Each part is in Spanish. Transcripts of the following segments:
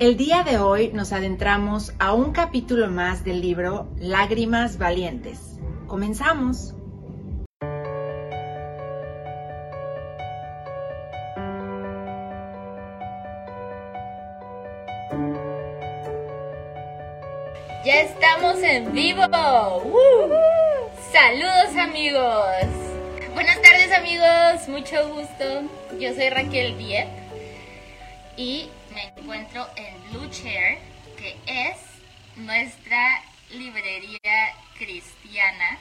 El día de hoy nos adentramos a un capítulo más del libro Lágrimas Valientes. Comenzamos. Ya estamos en vivo. Saludos amigos. Buenas tardes amigos, mucho gusto. Yo soy Raquel Diep y encuentro en Blue Chair, que es nuestra librería cristiana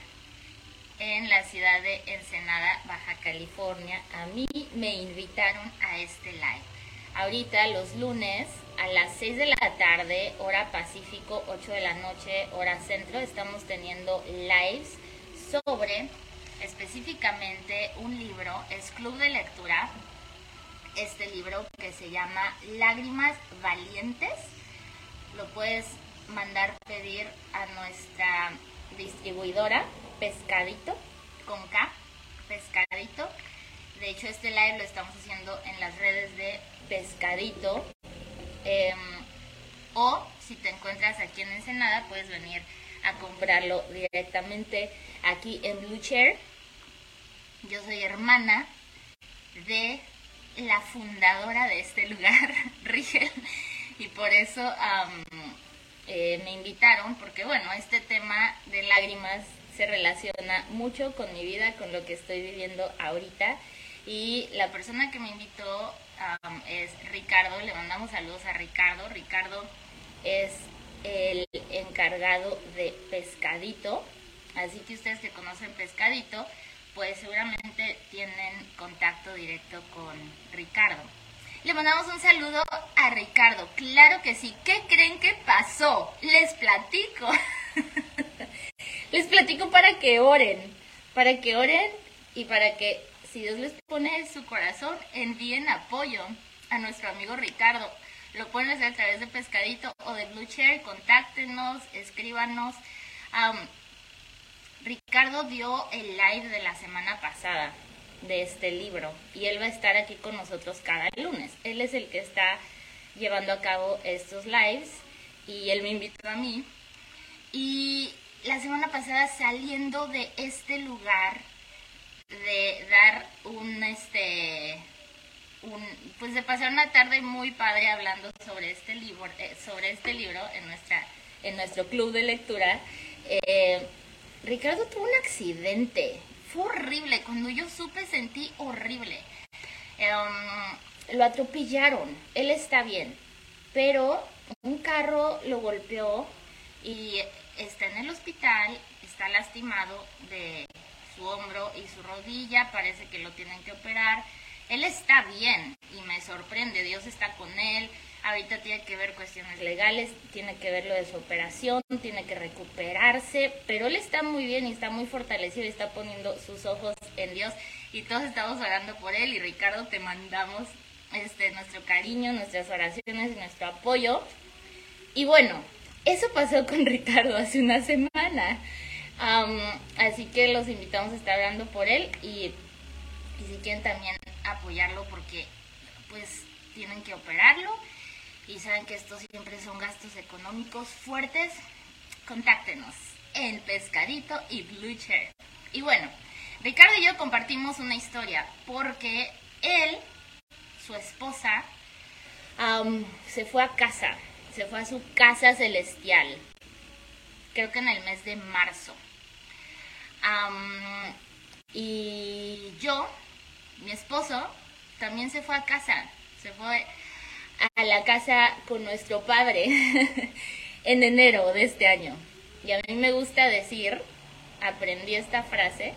en la ciudad de Ensenada, Baja California. A mí me invitaron a este live. Ahorita los lunes a las 6 de la tarde, hora Pacífico, 8 de la noche, hora Centro, estamos teniendo lives sobre específicamente un libro, es Club de Lectura, este libro que se llama Lágrimas Valientes. Lo puedes mandar pedir a nuestra distribuidora Pescadito, con K, Pescadito. De hecho, este live lo estamos haciendo en las redes de Pescadito. Em, o si te encuentras aquí en Ensenada, puedes venir a comprarlo directamente aquí en Blue Chair. Yo soy hermana de la fundadora de este lugar, Rigel, y por eso eh, me invitaron, porque bueno, este tema de lágrimas se relaciona mucho con mi vida, con lo que estoy viviendo ahorita, y la persona que me invitó es Ricardo, le mandamos saludos a Ricardo, Ricardo es el encargado de Pescadito, así que ustedes que conocen Pescadito, pues seguramente tienen contacto directo con Ricardo. Le mandamos un saludo a Ricardo. Claro que sí. ¿Qué creen que pasó? Les platico. les platico para que oren. Para que oren y para que, si Dios les pone en su corazón, envíen apoyo a nuestro amigo Ricardo. Lo pueden hacer a través de Pescadito o de Blue Chair. Contáctenos, escríbanos. Ricardo dio el live de la semana pasada de este libro y él va a estar aquí con nosotros cada lunes. Él es el que está llevando a cabo estos lives y él me invitó a mí. Y la semana pasada saliendo de este lugar de dar un este un, pues de pasar una tarde muy padre hablando sobre este libro eh, sobre este libro en nuestra en nuestro club de lectura eh, Ricardo tuvo un accidente. Fue horrible. Cuando yo supe sentí horrible. Em, lo atropellaron. Él está bien. Pero un carro lo golpeó y está en el hospital. Está lastimado de su hombro y su rodilla. Parece que lo tienen que operar. Él está bien y me sorprende. Dios está con él ahorita tiene que ver cuestiones legales, tiene que ver lo de su operación, tiene que recuperarse, pero él está muy bien y está muy fortalecido y está poniendo sus ojos en Dios y todos estamos orando por él y Ricardo te mandamos este nuestro cariño, nuestras oraciones y nuestro apoyo. Y bueno, eso pasó con Ricardo hace una semana. así que los invitamos a estar orando por él y, y si quieren también apoyarlo porque pues tienen que operarlo y saben que estos siempre son gastos económicos fuertes, contáctenos en Pescadito y Blue Chair. Y bueno, Ricardo y yo compartimos una historia porque él, su esposa, se fue a casa, se fue a su casa celestial, creo que en el mes de marzo. y yo, mi esposo, también se fue a casa, se fue a la casa con nuestro padre en enero de este año. Y a mí me gusta decir, aprendí esta frase,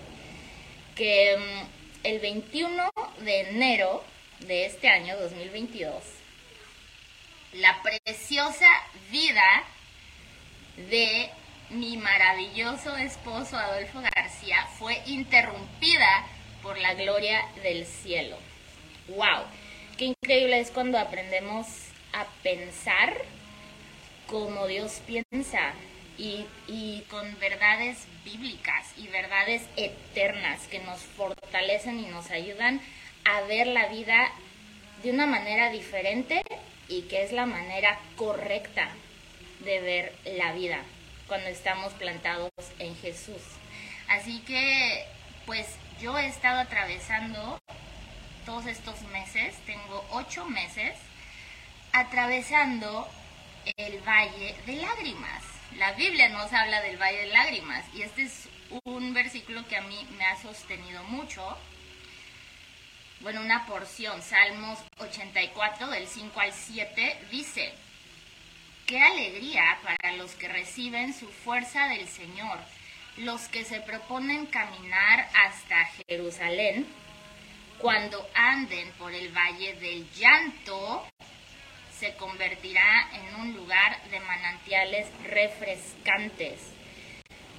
que mm, el 21 de enero de este año, 2022, la preciosa vida de mi maravilloso esposo Adolfo García fue interrumpida por la gloria del cielo. ¡Wow! Qué increíble es cuando aprendemos a pensar como Dios piensa y, con verdades bíblicas y verdades eternas que nos fortalecen y nos ayudan a ver la vida de una manera diferente y que es la manera correcta de ver la vida cuando estamos plantados en Jesús. Así que, pues yo he estado atravesando todos estos meses, tengo ocho meses, atravesando el valle de lágrimas. La Biblia nos habla del valle de lágrimas y este es un versículo que a mí me ha sostenido mucho. Bueno, una porción, Salmos 84 del 5 al 7, dice, Qué alegría para los que reciben su fuerza del Señor, los que se proponen caminar hasta Jerusalén, cuando anden por el valle del llanto, se convertirá en un lugar de manantiales refrescantes.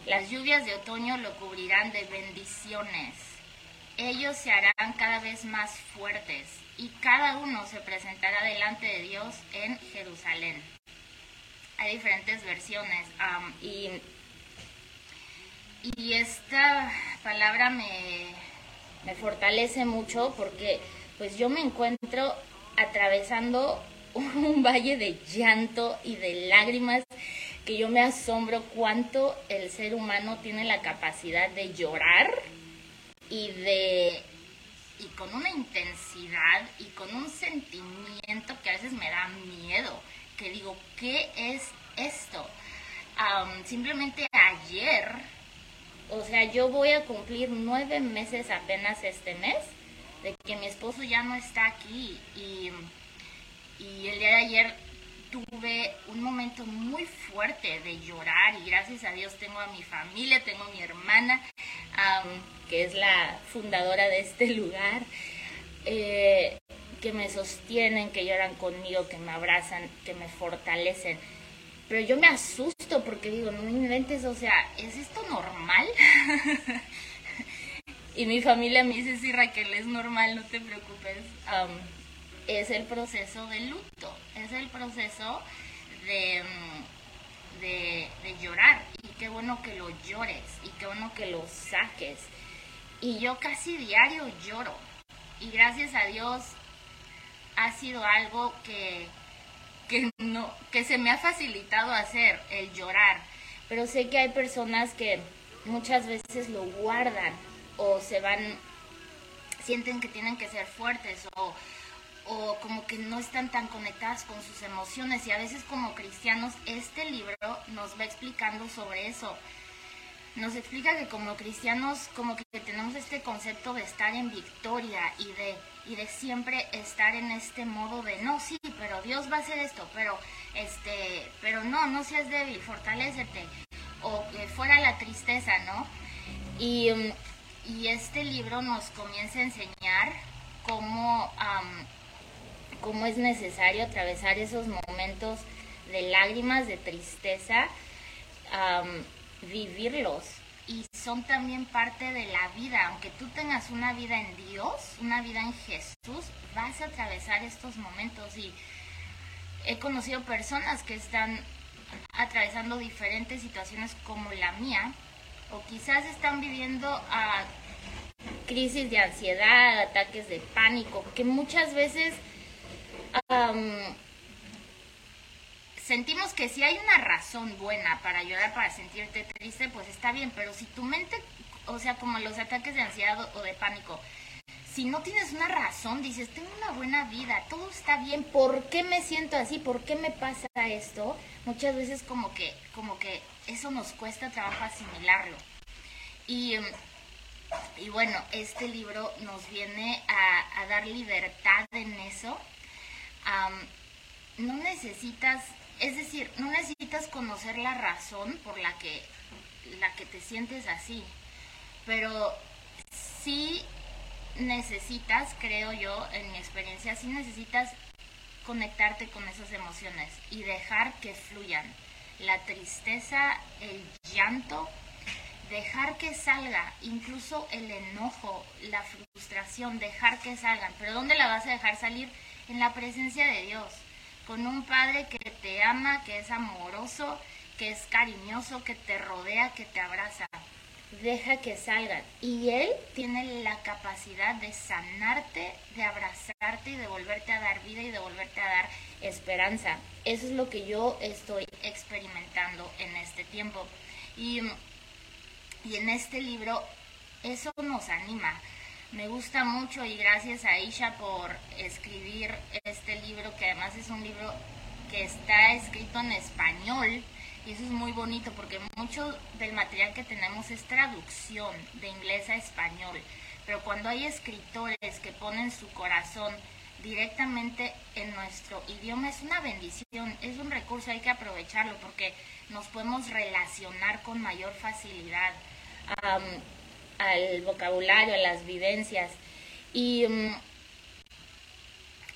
Las lluvias de otoño lo cubrirán de bendiciones. Ellos se harán cada vez más fuertes y cada uno se presentará delante de Dios en Jerusalén hay diferentes versiones y, y esta palabra me, me fortalece mucho porque pues yo me encuentro atravesando un valle de llanto y de lágrimas que yo me asombro cuánto el ser humano tiene la capacidad de llorar y de y con una intensidad y con un sentimiento que a veces me da miedo que digo, ¿qué es esto? simplemente ayer, o sea, yo voy a cumplir nueve meses apenas este mes de que mi esposo ya no está aquí y, y el día de ayer tuve un momento muy fuerte de llorar y gracias a Dios tengo a mi familia, tengo a mi hermana, que es la fundadora de este lugar. Eh, que me sostienen, que lloran conmigo, que me abrazan, que me fortalecen. Pero yo me asusto porque digo, no inventes, o sea, ¿es esto normal? y mi familia me dice, sí, Raquel, es normal, no te preocupes. es el proceso de luto, es el proceso de, mm, de, de llorar. Y qué bueno que lo llores, y qué bueno que lo saques. Y yo casi diario lloro. Y gracias a Dios ha sido algo que, que, no, que se me ha facilitado hacer, el llorar. Pero sé que hay personas que muchas veces lo guardan o se van, sienten que tienen que ser fuertes o, o como que no están tan conectadas con sus emociones. Y a veces como cristianos este libro nos va explicando sobre eso nos explica que como cristianos como que tenemos este concepto de estar en victoria y de y de siempre estar en este modo de no sí pero Dios va a hacer esto pero este pero no no seas débil fortalécete o que fuera la tristeza no y, y este libro nos comienza a enseñar cómo cómo es necesario atravesar esos momentos de lágrimas de tristeza vivirlos y son también parte de la vida. Aunque tú tengas una vida en Dios, una vida en Jesús, vas a atravesar estos momentos y he conocido personas que están atravesando diferentes situaciones como la mía o quizás están viviendo a crisis de ansiedad, ataques de pánico, que muchas veces sentimos que si hay una razón buena para llorar, para sentirte triste, pues está bien, pero si tu mente, o sea, como los ataques de ansiedad o de pánico, si no tienes una razón, dices, tengo una buena vida, todo está bien, ¿por qué me siento así? ¿Por qué me pasa esto? Muchas veces como que, como que eso nos cuesta trabajo asimilarlo. Y, y bueno, este libro nos viene a, dar libertad en eso. no necesitas es decir, no necesitas conocer la razón por la que, la que te sientes así, pero sí necesitas, creo yo, en mi experiencia, sí necesitas conectarte con esas emociones y dejar que fluyan. La tristeza, el llanto, dejar que salga, incluso el enojo, la frustración, dejar que salgan. Pero ¿dónde la vas a dejar salir? En la presencia de Dios con un padre que te ama, que es amoroso, que es cariñoso, que te rodea, que te abraza. deja que salgan. Y Él tiene la capacidad de sanarte, de abrazarte y de volverte a dar vida y de volverte a dar esperanza. Eso es lo que yo estoy experimentando en este tiempo. Y, y en este libro eso nos anima. Me gusta mucho y gracias a Isha por escribir este libro, que además es un libro que está escrito en español y eso es muy bonito porque mucho del material que tenemos es traducción de inglés a español. Pero cuando hay escritores que ponen su corazón directamente en nuestro idioma es una bendición, es un recurso, hay que aprovecharlo porque nos podemos relacionar con mayor facilidad al vocabulario, a las vivencias. Y mm,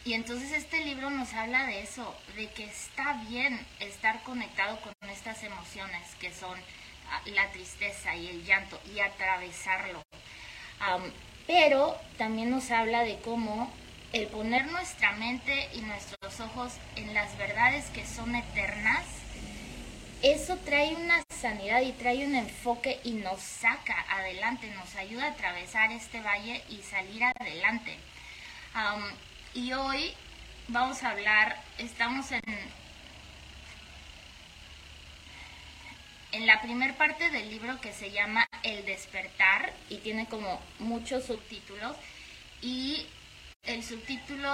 y entonces este libro nos habla de eso, de que está bien estar conectado con estas emociones que son ah, la tristeza y el llanto y atravesarlo. pero también nos habla de cómo el poner nuestra mente y nuestros ojos en las verdades que son eternas, eso trae una sanidad y trae un enfoque y nos saca adelante, nos ayuda a atravesar este valle y salir adelante. Y hoy vamos a hablar, estamos en, en la primer parte del libro que se llama El despertar y tiene como muchos subtítulos y el subtítulo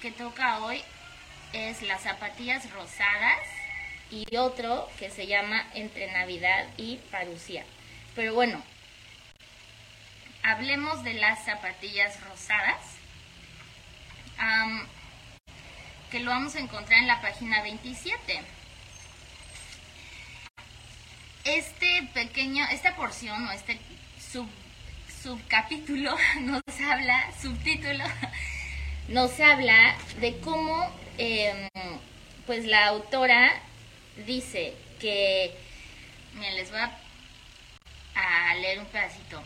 que toca hoy es Las zapatillas rosadas y otro que se llama Entre Navidad y Parucía. Pero bueno, hablemos de las zapatillas rosadas que lo vamos a encontrar en la página 27. Este pequeño, esta porción o este sub, subcapítulo nos habla, subtítulo, nos habla de cómo em, pues la autora dice que, miren, les voy a, a leer un pedacito.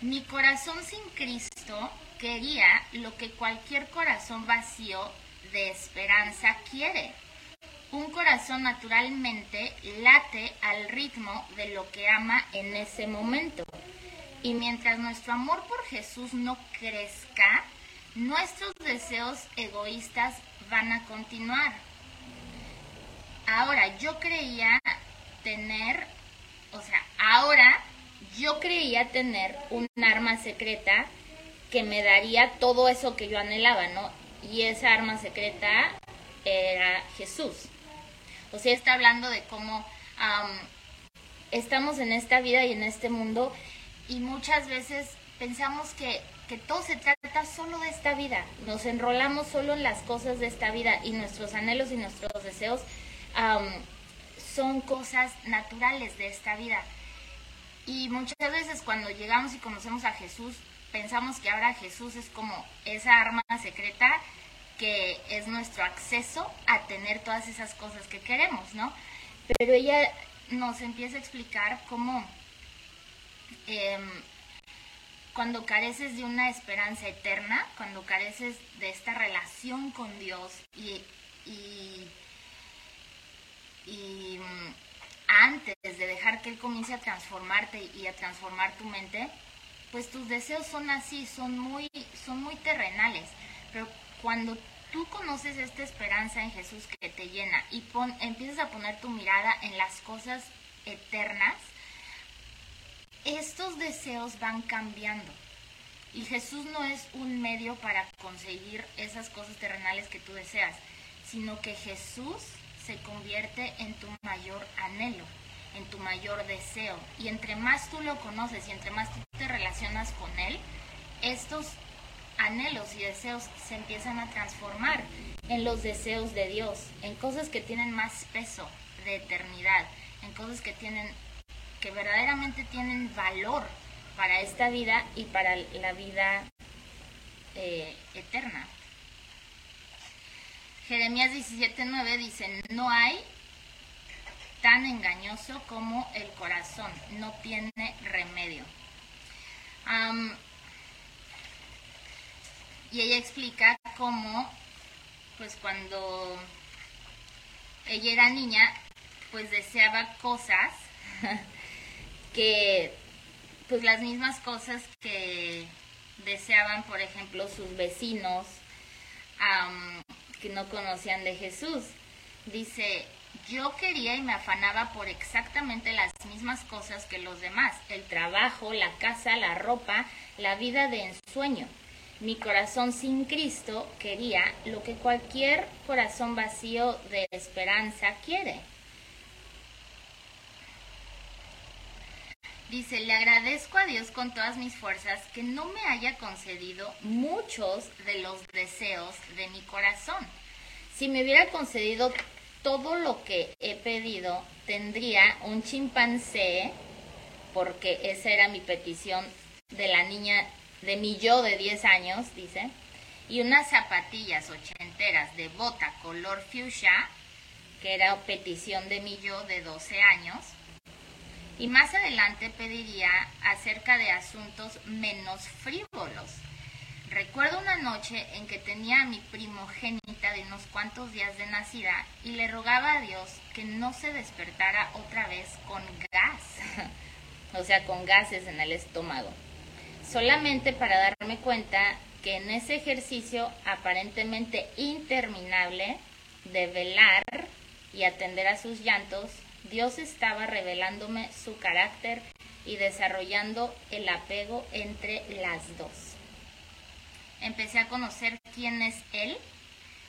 Mi corazón sin Cristo quería lo que cualquier corazón vacío de esperanza quiere. Un corazón naturalmente late al ritmo de lo que ama en ese momento. Y mientras nuestro amor por Jesús no crezca, nuestros deseos egoístas van a continuar. Ahora, yo creía tener, o sea, ahora yo creía tener un arma secreta que me daría todo eso que yo anhelaba, ¿no? Y esa arma secreta era Jesús. O sea, está hablando de cómo estamos en esta vida y en este mundo y muchas veces pensamos que, que todo se trata solo de esta vida. Nos enrolamos solo en las cosas de esta vida y nuestros anhelos y nuestros deseos son cosas naturales de esta vida. Y muchas veces cuando llegamos y conocemos a Jesús, pensamos que ahora Jesús es como esa arma secreta que es nuestro acceso a tener todas esas cosas que queremos, ¿no? Pero ella nos empieza a explicar cómo em, cuando careces de una esperanza eterna, cuando careces de esta relación con Dios y, y, y mm, antes de dejar que Él comience a transformarte y a transformar tu mente, pues tus deseos son así, son muy, son muy terrenales. Pero cuando tú conoces esta esperanza en Jesús que te llena y empiezas a poner tu mirada en las cosas eternas, estos deseos van cambiando. Y Jesús no es un medio para conseguir esas cosas terrenales que tú deseas, sino que Jesús se convierte en tu mayor anhelo en tu mayor deseo. Y entre más tú lo conoces y entre más tú te relacionas con Él, estos anhelos y deseos se empiezan a transformar en los deseos de Dios, en cosas que tienen más peso de eternidad, en cosas que tienen, que verdaderamente tienen valor para esta vida y para la vida eh, eterna. Jeremías 17:9 dice, no hay tan engañoso como el corazón, no tiene remedio. y ella explica cómo, pues cuando ella era niña, pues deseaba cosas que pues las mismas cosas que deseaban, por ejemplo, sus vecinos que no conocían de Jesús. Dice, yo quería y me afanaba por exactamente las mismas cosas que los demás, el trabajo, la casa, la ropa, la vida de ensueño. Mi corazón sin Cristo quería lo que cualquier corazón vacío de esperanza quiere. Dice, le agradezco a Dios con todas mis fuerzas que no me haya concedido muchos de los deseos de mi corazón. Si me hubiera concedido todo lo que he pedido, tendría un chimpancé, porque esa era mi petición de la niña, de mi yo de 10 años, dice, y unas zapatillas ochenteras de bota color fuchsia, que era petición de mi yo de 12 años, y más adelante pediría acerca de asuntos menos frívolos. Recuerdo una noche en que tenía a mi primogénita de unos cuantos días de nacida y le rogaba a Dios que no se despertara otra vez con gas, o sea, con gases en el estómago, solamente para darme cuenta que en ese ejercicio aparentemente interminable de velar y atender a sus llantos, Dios estaba revelándome su carácter y desarrollando el apego entre las dos. Empecé a conocer quién es Él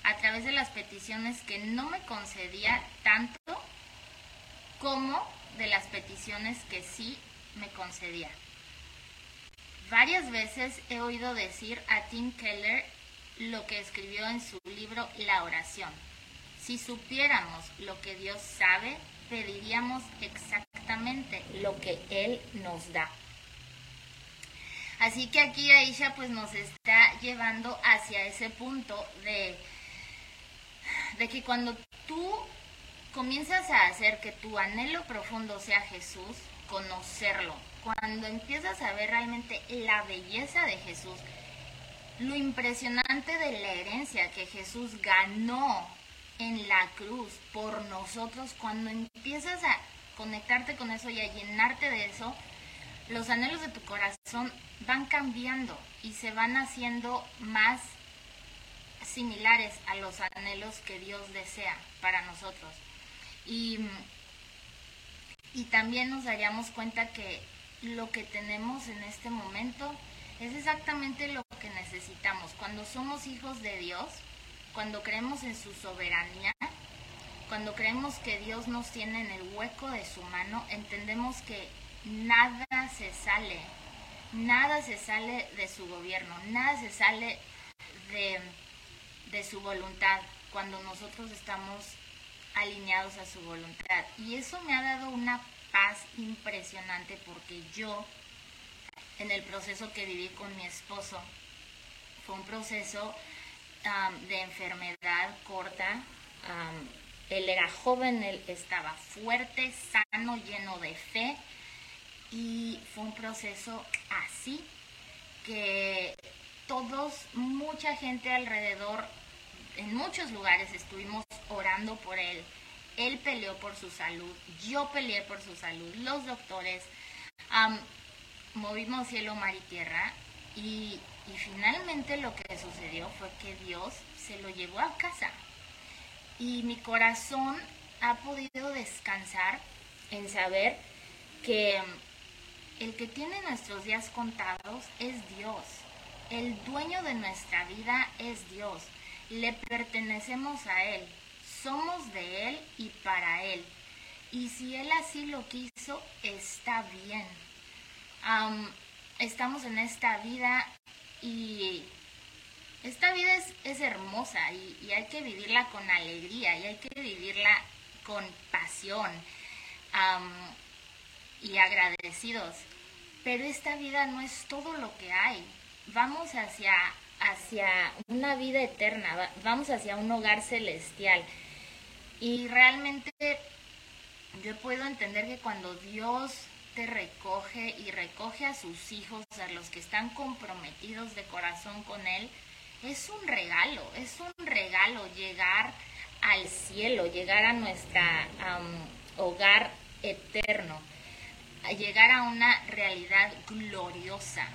a través de las peticiones que no me concedía tanto como de las peticiones que sí me concedía. Varias veces he oído decir a Tim Keller lo que escribió en su libro La oración. Si supiéramos lo que Dios sabe, pediríamos exactamente lo que Él nos da. Así que aquí Aisha pues nos está llevando hacia ese punto de, de que cuando tú comienzas a hacer que tu anhelo profundo sea Jesús, conocerlo, cuando empiezas a ver realmente la belleza de Jesús, lo impresionante de la herencia que Jesús ganó en la cruz por nosotros, cuando empiezas a conectarte con eso y a llenarte de eso, los anhelos de tu corazón van cambiando y se van haciendo más similares a los anhelos que Dios desea para nosotros. Y, y también nos daríamos cuenta que lo que tenemos en este momento es exactamente lo que necesitamos. Cuando somos hijos de Dios, cuando creemos en su soberanía, cuando creemos que Dios nos tiene en el hueco de su mano, entendemos que nada se sale, nada se sale de su gobierno, nada se sale de, de su voluntad cuando nosotros estamos alineados a su voluntad. Y eso me ha dado una paz impresionante porque yo, en el proceso que viví con mi esposo, fue un proceso de enfermedad corta. él era joven, él estaba fuerte, sano, lleno de fe. Y fue un proceso así que todos, mucha gente alrededor, en muchos lugares estuvimos orando por él. Él peleó por su salud, yo peleé por su salud, los doctores. movimos cielo, mar y tierra y y finalmente lo que sucedió fue que Dios se lo llevó a casa. Y mi corazón ha podido descansar en saber que el que tiene nuestros días contados es Dios. El dueño de nuestra vida es Dios. Le pertenecemos a Él. Somos de Él y para Él. Y si Él así lo quiso, está bien. estamos en esta vida y esta vida es, hermosa y, hay que vivirla con alegría y hay que vivirla con pasión y agradecidos. Pero esta vida no es todo lo que hay. Vamos hacia, hacia una vida eterna, vamos hacia un hogar celestial. Y realmente yo puedo entender que cuando Dios recoge y recoge a sus hijos, a los que están comprometidos de corazón con Él, es un regalo, es un regalo llegar al cielo, llegar a nuestro hogar eterno. llegar a una realidad gloriosa.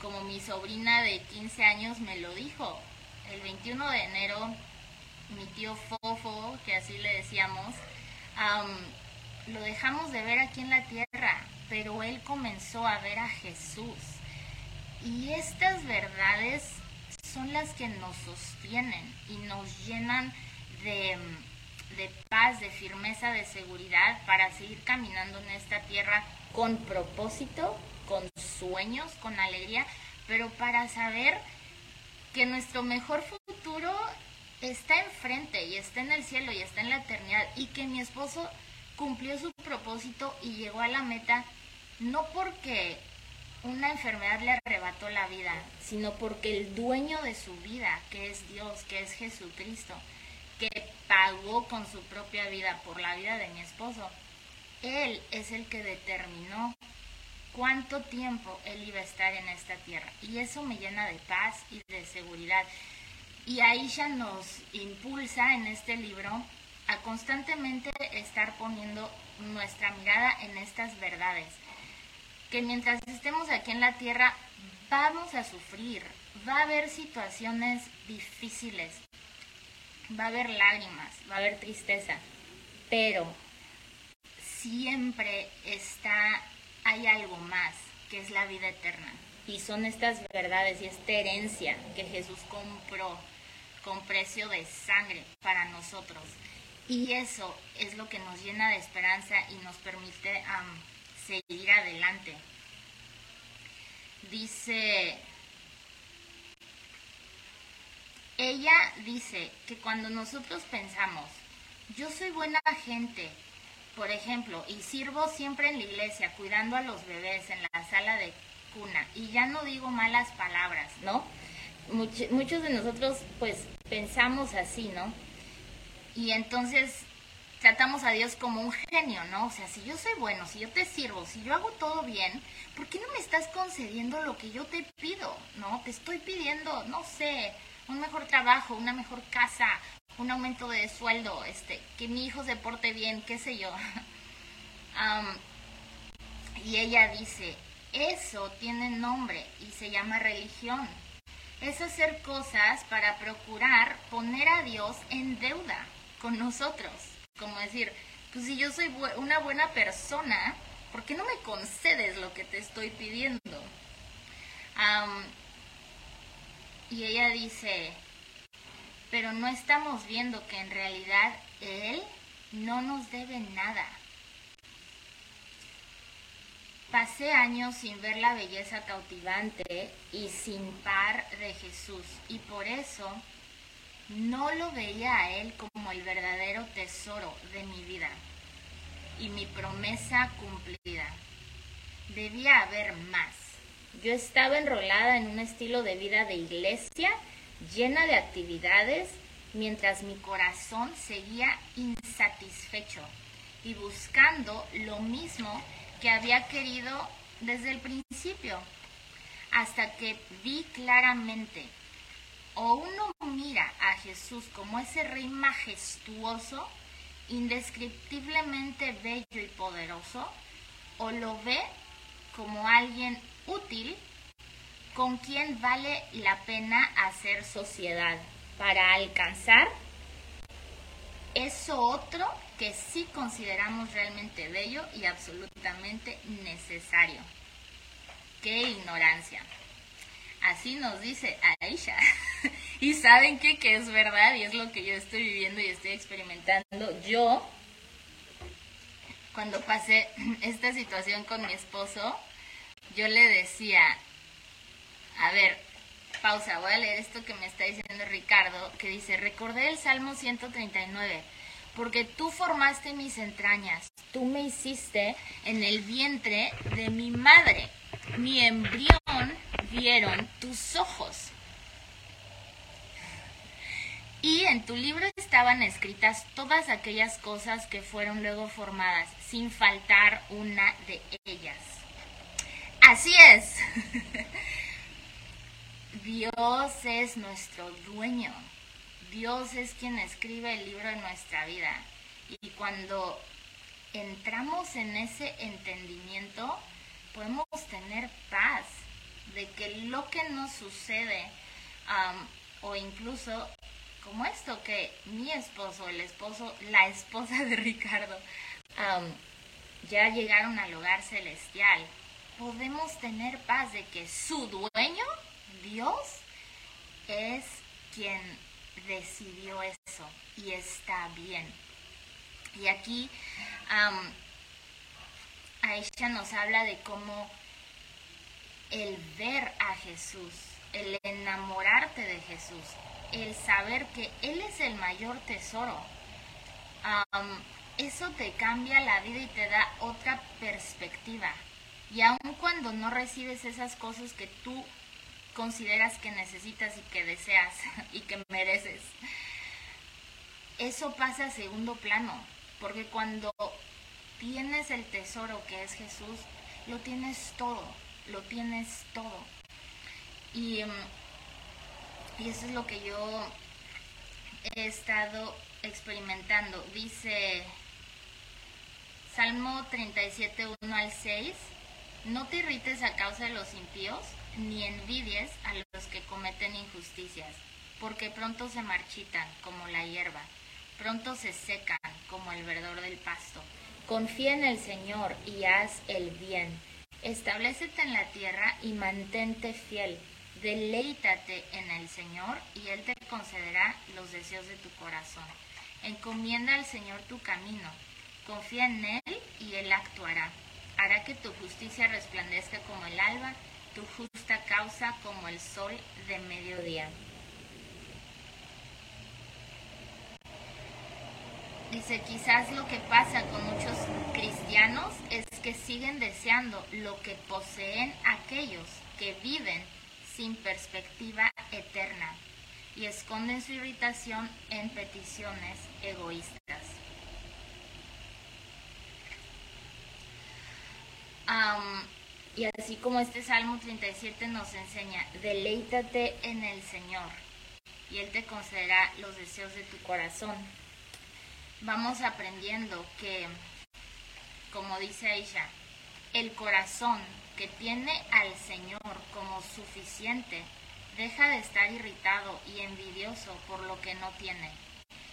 Como mi sobrina de 15 años me lo dijo, el 21 de enero mi tío Fofo, que así le decíamos, lo dejamos de ver aquí en la tierra, pero él comenzó a ver a Jesús. Y estas verdades son las que nos sostienen y nos llenan de, de paz, de firmeza, de seguridad para seguir caminando en esta tierra con propósito, con sueños, con alegría, pero para saber que nuestro mejor futuro está enfrente y está en el cielo y está en la eternidad y que mi esposo cumplió su propósito y llegó a la meta no porque una enfermedad le arrebató la vida, sino porque el dueño de su vida, que es Dios, que es Jesucristo, que pagó con su propia vida por la vida de mi esposo, Él es el que determinó cuánto tiempo Él iba a estar en esta tierra. Y eso me llena de paz y de seguridad. Y Aisha nos impulsa en este libro a constantemente estar poniendo nuestra mirada en estas verdades. Que mientras estemos aquí en la tierra vamos a sufrir, va a haber situaciones difíciles, va a haber lágrimas, va a haber tristeza, pero siempre está, hay algo más, que es la vida eterna. Y son estas verdades y esta herencia que Jesús compró con precio de sangre para nosotros. Y eso es lo que nos llena de esperanza y nos permite seguir adelante. Dice, ella dice que cuando nosotros pensamos, yo soy buena gente, por ejemplo, y sirvo siempre en la iglesia, cuidando a los bebés en la sala de cuna, y ya no digo malas palabras, ¿no? muchos de nosotros pues pensamos así, ¿no? Y entonces tratamos a Dios como un genio, ¿no? O sea, si yo soy bueno, si yo te sirvo, si yo hago todo bien, ¿por qué no me estás concediendo lo que yo te pido? ¿No? Te estoy pidiendo, no sé, un mejor trabajo, una mejor casa, un aumento de sueldo, este, que mi hijo se porte bien, qué sé yo. y ella dice, eso tiene nombre y se llama religión es hacer cosas para procurar poner a Dios en deuda con nosotros. Como decir, pues si yo soy una buena persona, ¿por qué no me concedes lo que te estoy pidiendo? y ella dice, pero no estamos viendo que en realidad Él no nos debe nada. Pasé años sin ver la belleza cautivante y sin par de Jesús y por eso no lo veía a Él como el verdadero tesoro de mi vida y mi promesa cumplida. Debía haber más. Yo estaba enrolada en un estilo de vida de iglesia llena de actividades mientras mi corazón seguía insatisfecho y buscando lo mismo que había querido desde el principio, hasta que vi claramente, o uno mira a Jesús como ese rey majestuoso, indescriptiblemente bello y poderoso, o lo ve como alguien útil con quien vale la pena hacer sociedad para alcanzar eso otro que sí consideramos realmente bello y absolutamente necesario. ¡Qué ignorancia! Así nos dice Aisha. y saben que es verdad y es lo que yo estoy viviendo y estoy experimentando. Yo, cuando pasé esta situación con mi esposo, yo le decía, a ver, pausa, voy a leer esto que me está diciendo Ricardo, que dice, recordé el Salmo 139 porque tú formaste mis entrañas, tú me hiciste en el vientre de mi madre, mi embrión vieron tus ojos. Y en tu libro estaban escritas todas aquellas cosas que fueron luego formadas, sin faltar una de ellas. Así es. Dios es nuestro dueño. Dios es quien escribe el libro de nuestra vida. Y cuando entramos en ese entendimiento, podemos tener paz de que lo que nos sucede, o incluso como esto, que mi esposo, el esposo, la esposa de Ricardo, ya llegaron al hogar celestial, podemos tener paz de que su dueño, Dios, es quien decidió eso y está bien. Y aquí Aisha nos habla de cómo el ver a Jesús, el enamorarte de Jesús, el saber que Él es el mayor tesoro, eso te cambia la vida y te da otra perspectiva. Y aun cuando no recibes esas cosas que tú consideras que necesitas y que deseas y que mereces, eso pasa a segundo plano, porque cuando tienes el tesoro que es Jesús, lo tienes todo, lo tienes todo. Y, mm, eso es lo que yo he estado experimentando. Dice Salmo 37, 1 al 6, no te irrites a causa de los impíos, ni envidies a los que cometen injusticias, porque pronto se marchitan como la hierba, pronto se secan como el verdor del pasto. Confía en el Señor y haz el bien. Establecete en la tierra y mantente fiel. Deleítate en el Señor y Él te concederá los deseos de tu corazón. Encomienda al Señor tu camino. Confía en Él y Él actuará. Hará que tu justicia resplandezca como el alba tu justa causa como el sol de mediodía. Dice, quizás lo que pasa con muchos cristianos es que siguen deseando lo que poseen aquellos que viven sin perspectiva eterna y esconden su irritación en peticiones egoístas. Y así como este Salmo 37 nos enseña, deleítate en el Señor y Él te concederá los deseos de tu corazón. Vamos aprendiendo que, como dice Aisha, el corazón que tiene al Señor como suficiente deja de estar irritado y envidioso por lo que no tiene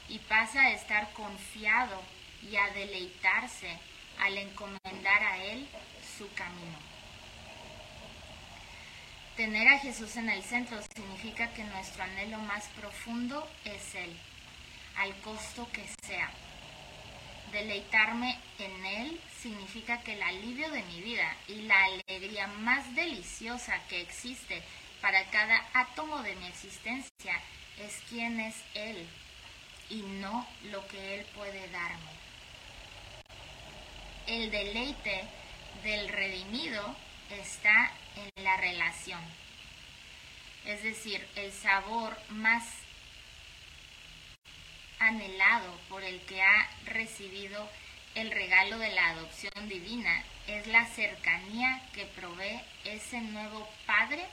y pasa a estar confiado y a deleitarse al encomendar a Él su camino. Tener a Jesús en el centro significa que nuestro anhelo más profundo es Él, al costo que sea. Deleitarme en Él significa que el alivio de mi vida y la alegría más deliciosa que existe para cada átomo de mi existencia es quién es Él y no lo que Él puede darme. El deleite del redimido está en la relación. Es decir, el sabor más anhelado por el que ha recibido el regalo de la adopción divina es la cercanía que provee ese nuevo Padre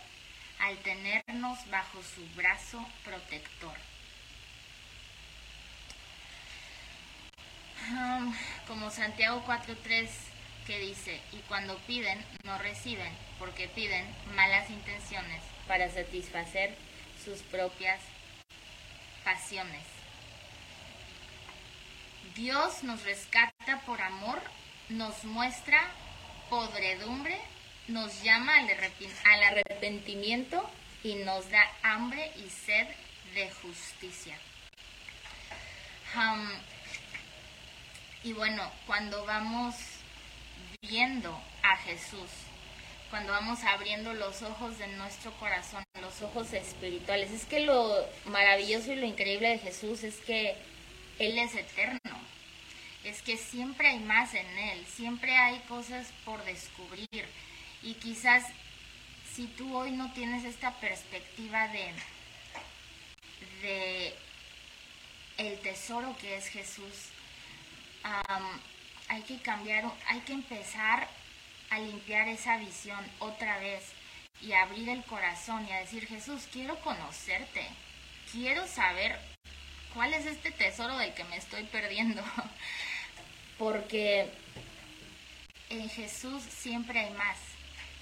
al tenernos bajo su brazo protector. Um, como Santiago 4.3 que dice, y cuando piden, no reciben, porque piden malas intenciones para satisfacer sus propias pasiones. Dios nos rescata por amor, nos muestra podredumbre, nos llama al, arrepentimiento y nos da hambre y sed de justicia. y bueno, cuando vamos viendo a Jesús, cuando vamos abriendo los ojos de nuestro corazón, los ojos espirituales. Es que lo maravilloso y lo increíble de Jesús es que Él es eterno. Es que siempre hay más en Él, siempre hay cosas por descubrir. Y quizás si tú hoy no tienes esta perspectiva de, de el tesoro que es Jesús, hay que cambiar, hay que empezar a limpiar esa visión otra vez y abrir el corazón y a decir, Jesús, quiero conocerte, quiero saber cuál es este tesoro del que me estoy perdiendo. porque en Jesús siempre hay más,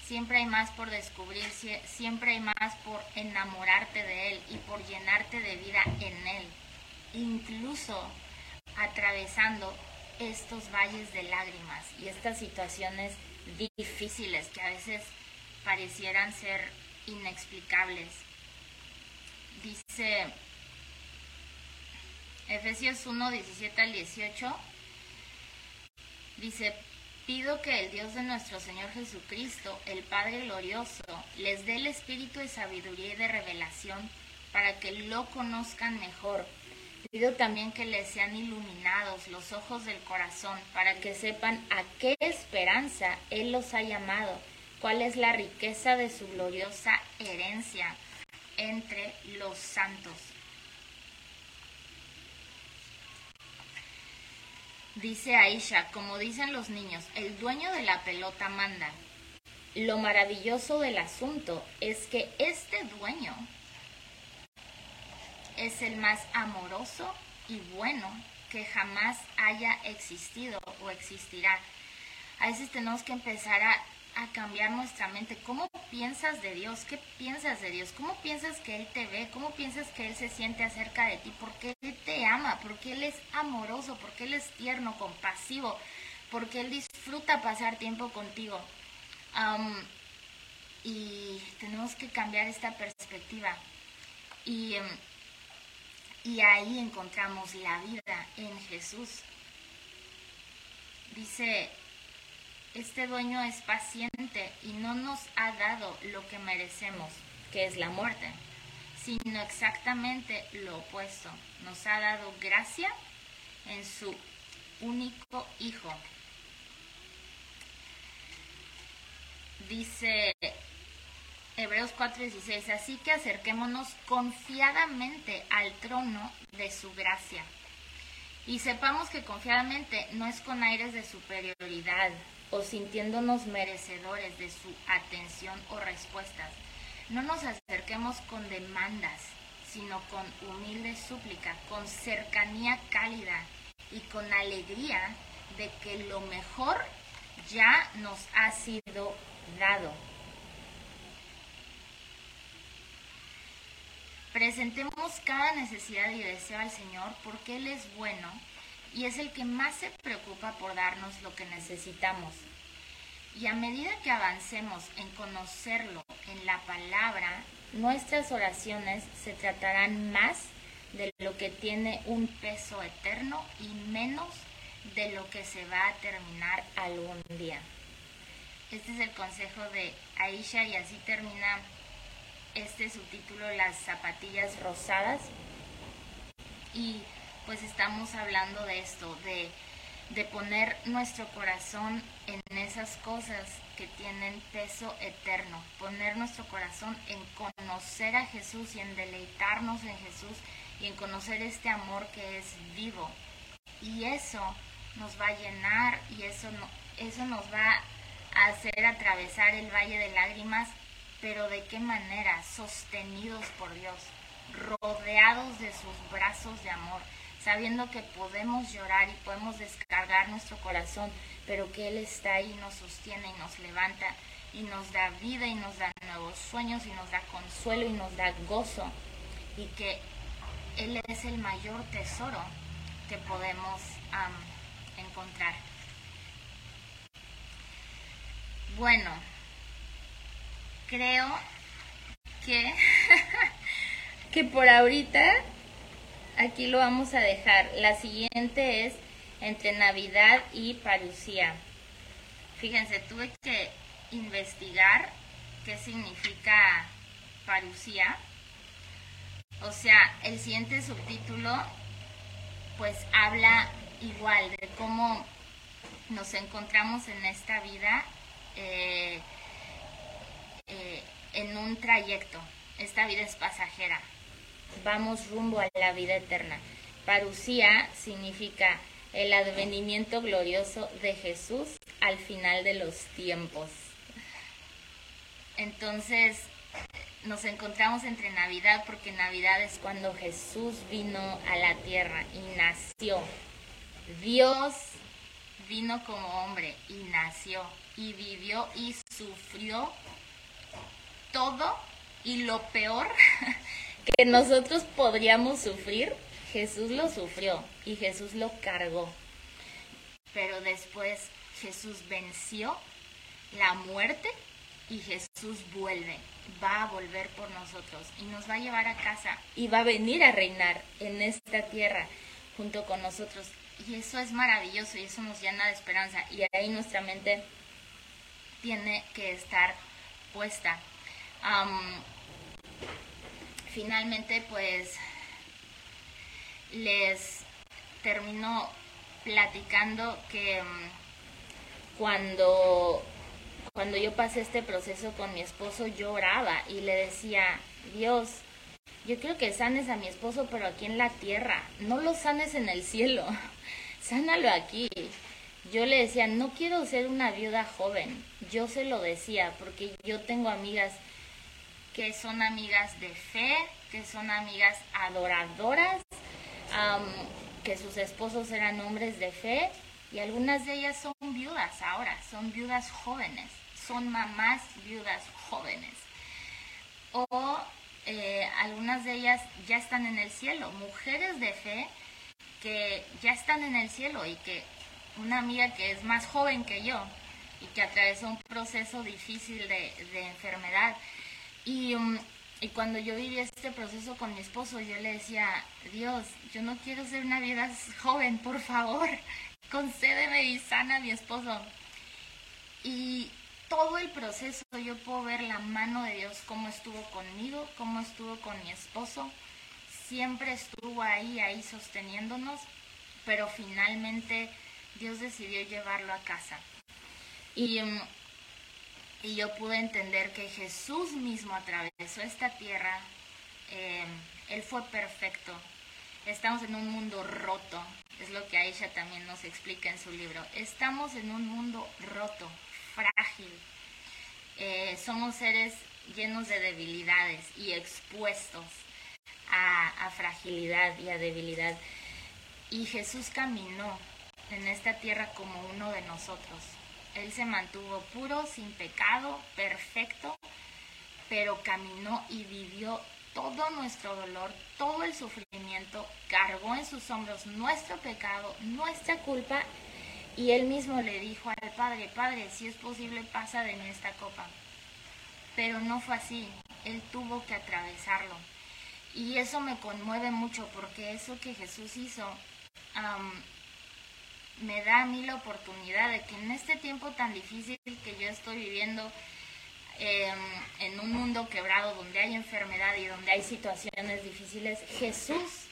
siempre hay más por descubrir, siempre hay más por enamorarte de Él y por llenarte de vida en Él, incluso atravesando estos valles de lágrimas y estas situaciones difíciles que a veces parecieran ser inexplicables. Dice Efesios 1, 17 al 18, dice, pido que el Dios de nuestro Señor Jesucristo, el Padre glorioso, les dé el espíritu de sabiduría y de revelación para que lo conozcan mejor. Pido también que les sean iluminados los ojos del corazón para que sepan a qué esperanza Él los ha llamado, cuál es la riqueza de su gloriosa herencia entre los santos Dice Aisha, como dicen los niños, el dueño de la pelota manda. Lo maravilloso del asunto es que este dueño es el más amoroso y bueno que jamás haya existido o existirá. A veces tenemos que empezar a a cambiar nuestra mente. ¿Cómo piensas de Dios? ¿Qué piensas de Dios? ¿Cómo piensas que Él te ve? ¿Cómo piensas que Él se siente acerca de ti? ¿Por qué Él te ama? Porque Él es amoroso? porque Él es tierno, compasivo? Porque Él disfruta pasar tiempo contigo? y tenemos que cambiar esta perspectiva. Y, em, y ahí encontramos la vida en Jesús. Dice este dueño es paciente y no nos ha dado lo que merecemos, que es la muerte, sino exactamente lo opuesto. Nos ha dado gracia en su único Hijo. Dice Hebreos 4:16, así que acerquémonos confiadamente al trono de su gracia. Y sepamos que confiadamente no es con aires de superioridad o sintiéndonos merecedores de su atención o respuestas. No nos acerquemos con demandas, sino con humilde súplica, con cercanía cálida y con alegría de que lo mejor ya nos ha sido dado. Presentemos cada necesidad y deseo al Señor porque Él es bueno y es el que más se preocupa por darnos lo que necesitamos. Y a medida que avancemos en conocerlo en la palabra, nuestras oraciones se tratarán más de lo que tiene un peso eterno y menos de lo que se va a terminar algún día. Este es el consejo de Aisha y así termina este subtítulo Las zapatillas rosadas. Y pues estamos hablando de esto, de, poner nuestro corazón en esas cosas que tienen peso eterno, poner nuestro corazón en conocer a Jesús y en deleitarnos en Jesús y en conocer este amor que es vivo. Y eso nos va a llenar y eso, eso nos va a hacer atravesar el valle de lágrimas, pero de qué manera, sostenidos por Dios, rodeados de sus brazos de amor sabiendo que podemos llorar y podemos descargar nuestro corazón, pero que Él está ahí, nos sostiene y nos levanta y nos da vida y nos da nuevos sueños y nos da consuelo y nos da gozo y que Él es el mayor tesoro que podemos encontrar. Bueno, creo que, que por ahorita aquí lo vamos a dejar. La siguiente es entre Navidad y Parucía. Fíjense, tuve que investigar qué significa parucía. O sea, el siguiente subtítulo pues habla igual de cómo nos encontramos en esta vida eh, eh, en un trayecto. Esta vida es pasajera vamos rumbo a la vida eterna. Parucía significa el advenimiento glorioso de Jesús al final de los tiempos. Entonces, nos encontramos entre Navidad porque Navidad es cuando Jesús vino a la tierra y nació. Dios vino como hombre y nació y vivió y sufrió todo y lo peor que nosotros podríamos sufrir, Jesús lo sufrió y Jesús lo cargó. Pero después Jesús venció la muerte y Jesús vuelve, va a volver por nosotros y nos va a llevar a casa y va a venir a reinar en esta tierra junto con nosotros. Y eso es maravilloso y eso nos llena de esperanza y ahí nuestra mente tiene que estar puesta. Finalmente pues les termino platicando que mm, cuando cuando yo pasé este proceso con mi esposo, yo oraba y le decía, Dios, yo quiero que sanes a mi esposo, pero aquí en la tierra, no lo sanes en el cielo, sánalo aquí. Yo le decía, no quiero ser una viuda joven, yo se lo decía, porque yo tengo amigas que son amigas de fe, que son amigas adoradoras, que sus esposos eran hombres de fe, y algunas de ellas son viudas ahora, son viudas jóvenes son mamás viudas jóvenes. O eh, algunas de ellas ya están en el cielo, mujeres de fe que ya están en el cielo y que una amiga que es más joven que yo y que atravesó un proceso difícil de, enfermedad. Y, um, y cuando yo viví este proceso con mi esposo, yo le decía, Dios, yo no quiero ser una vida joven, por favor, concédeme y sana a mi esposo. Y todo el proceso yo puedo ver la mano de Dios, cómo estuvo conmigo, cómo estuvo con mi esposo. Siempre estuvo ahí, ahí sosteniéndonos, pero finalmente Dios decidió llevarlo a casa. Y, mm, y yo pude entender que Jesús mismo atravesó esta tierra. Em, él fue perfecto. Estamos en un mundo roto, es lo que Aisha también nos explica en su libro. Estamos en un mundo roto, frágil. Eh, somos seres llenos de debilidades y expuestos a, fragilidad y a debilidad. Y Jesús caminó en esta tierra como uno de nosotros. Él se mantuvo puro, sin pecado, perfecto, pero caminó y vivió todo nuestro dolor, todo el sufrimiento, cargó en sus hombros nuestro pecado, nuestra culpa y él mismo le dijo al Padre, Padre, si es posible, pasa de mí esta copa. Pero no fue así, él tuvo que atravesarlo. Y eso me conmueve mucho porque eso que Jesús hizo me da a mí la oportunidad de que en este tiempo tan difícil que yo estoy viviendo, em, en un mundo quebrado donde hay enfermedad y donde hay situaciones difíciles, Jesús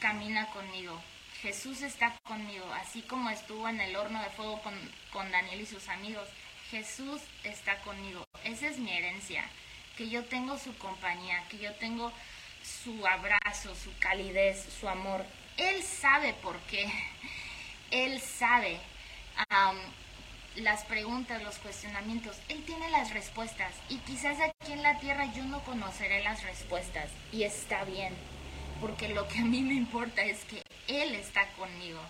camina conmigo, Jesús está conmigo, así como estuvo en el horno de fuego con, Daniel y sus amigos. Jesús está conmigo. Esa es mi herencia, que yo tengo su compañía, que yo tengo su abrazo, su calidez, su amor. Él sabe por qué. Él sabe las preguntas, los cuestionamientos. Él tiene las respuestas. Y quizás aquí en la tierra yo no conoceré las respuestas. Y está bien. Porque lo que a mí me importa es que él está conmigo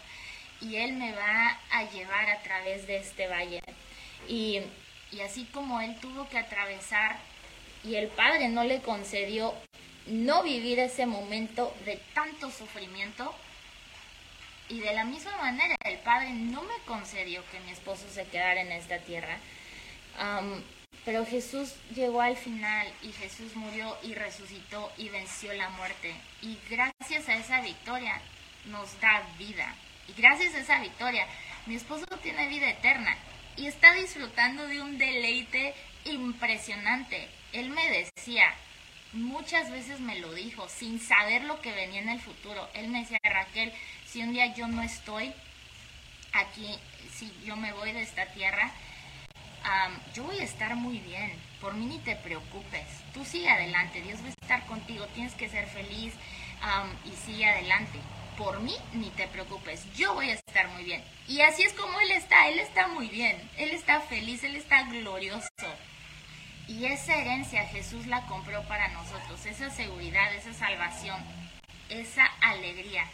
y Él me va a llevar a través de este valle. Y, así como Él tuvo que atravesar y el Padre no le concedió no vivir ese momento de tanto sufrimiento, y de la misma manera el Padre no me concedió que mi esposo se quedara en esta tierra. pero Jesús llegó al final y Jesús murió y resucitó y venció la muerte. Y gracias a esa victoria nos da vida. Y gracias a esa victoria, mi esposo tiene vida eterna y está disfrutando de un deleite impresionante. Él me decía, muchas veces me lo dijo, sin saber lo que venía en el futuro. Él me decía, Raquel, si un día yo no estoy aquí, si yo me voy de esta tierra, yo voy a estar muy bien. Por mí ni te preocupes. Tú sigue adelante. Dios va a estar contigo. Tienes que ser feliz y sigue adelante por mí ni te preocupes, yo voy a estar muy bien. Y así es como Él está, Él está muy bien, Él está feliz, Él está glorioso. Y esa herencia Jesús la compró para nosotros, esa seguridad, esa salvación, esa alegría.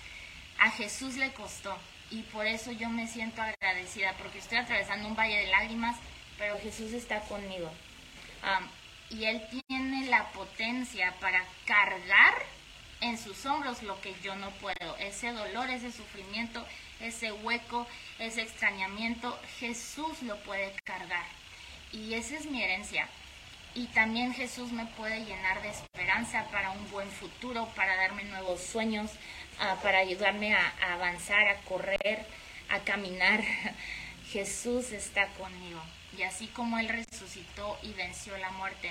A Jesús le costó, y por eso yo me siento agradecida, porque estoy atravesando un valle de lágrimas, pero Jesús está conmigo. y Él tiene la potencia para cargar en sus hombros lo que yo no puedo. Ese dolor, ese sufrimiento, ese hueco, ese extrañamiento, Jesús lo puede cargar. Y esa es mi herencia. Y también Jesús me puede llenar de esperanza para un buen futuro, para darme nuevos sueños, ah, para ayudarme a, avanzar, a correr, a caminar. Jesús está conmigo. Y así como Él resucitó y venció la muerte,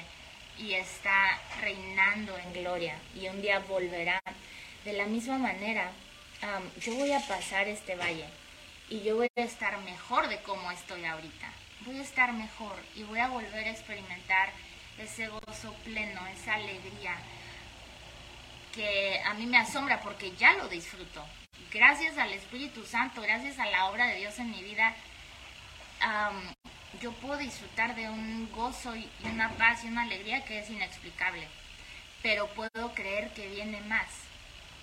y está reinando en gloria y un día volverá. De la misma manera, yo voy a pasar este valle y yo voy a estar mejor de como estoy ahorita. Voy a estar mejor y voy a volver a experimentar ese gozo pleno, esa alegría que a mí me asombra porque ya lo disfruto. Gracias al Espíritu Santo, gracias a la obra de Dios en mi vida, yo puedo disfrutar de un gozo y una paz y una alegría que es inexplicable. Pero puedo creer que viene más,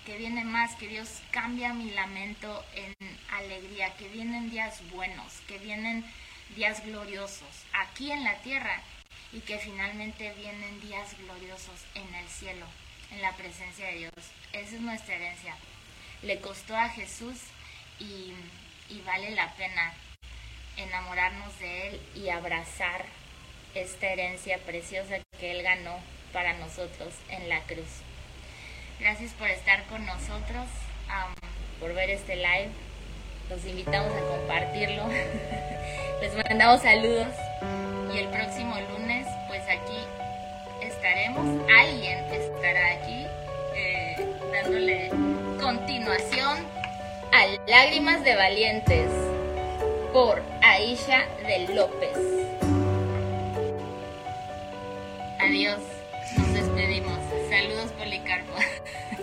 que viene más, que Dios cambia mi lamento en alegría, que vienen días buenos, que vienen días gloriosos aquí en la tierra y que finalmente vienen días gloriosos en el cielo, en la presencia de Dios. Esa es nuestra herencia. Le costó a Jesús y, y vale la pena enamorarnos de Él y abrazar esta herencia preciosa que Él ganó para nosotros en la cruz. Gracias por estar con nosotros, por ver este live. Los invitamos a compartirlo. Les mandamos saludos y el próximo lunes pues aquí estaremos. Alguien estará aquí eh, dándole continuación a Lágrimas de Valientes por Aisha de López. Adiós, nos despedimos. Saludos Policarpo.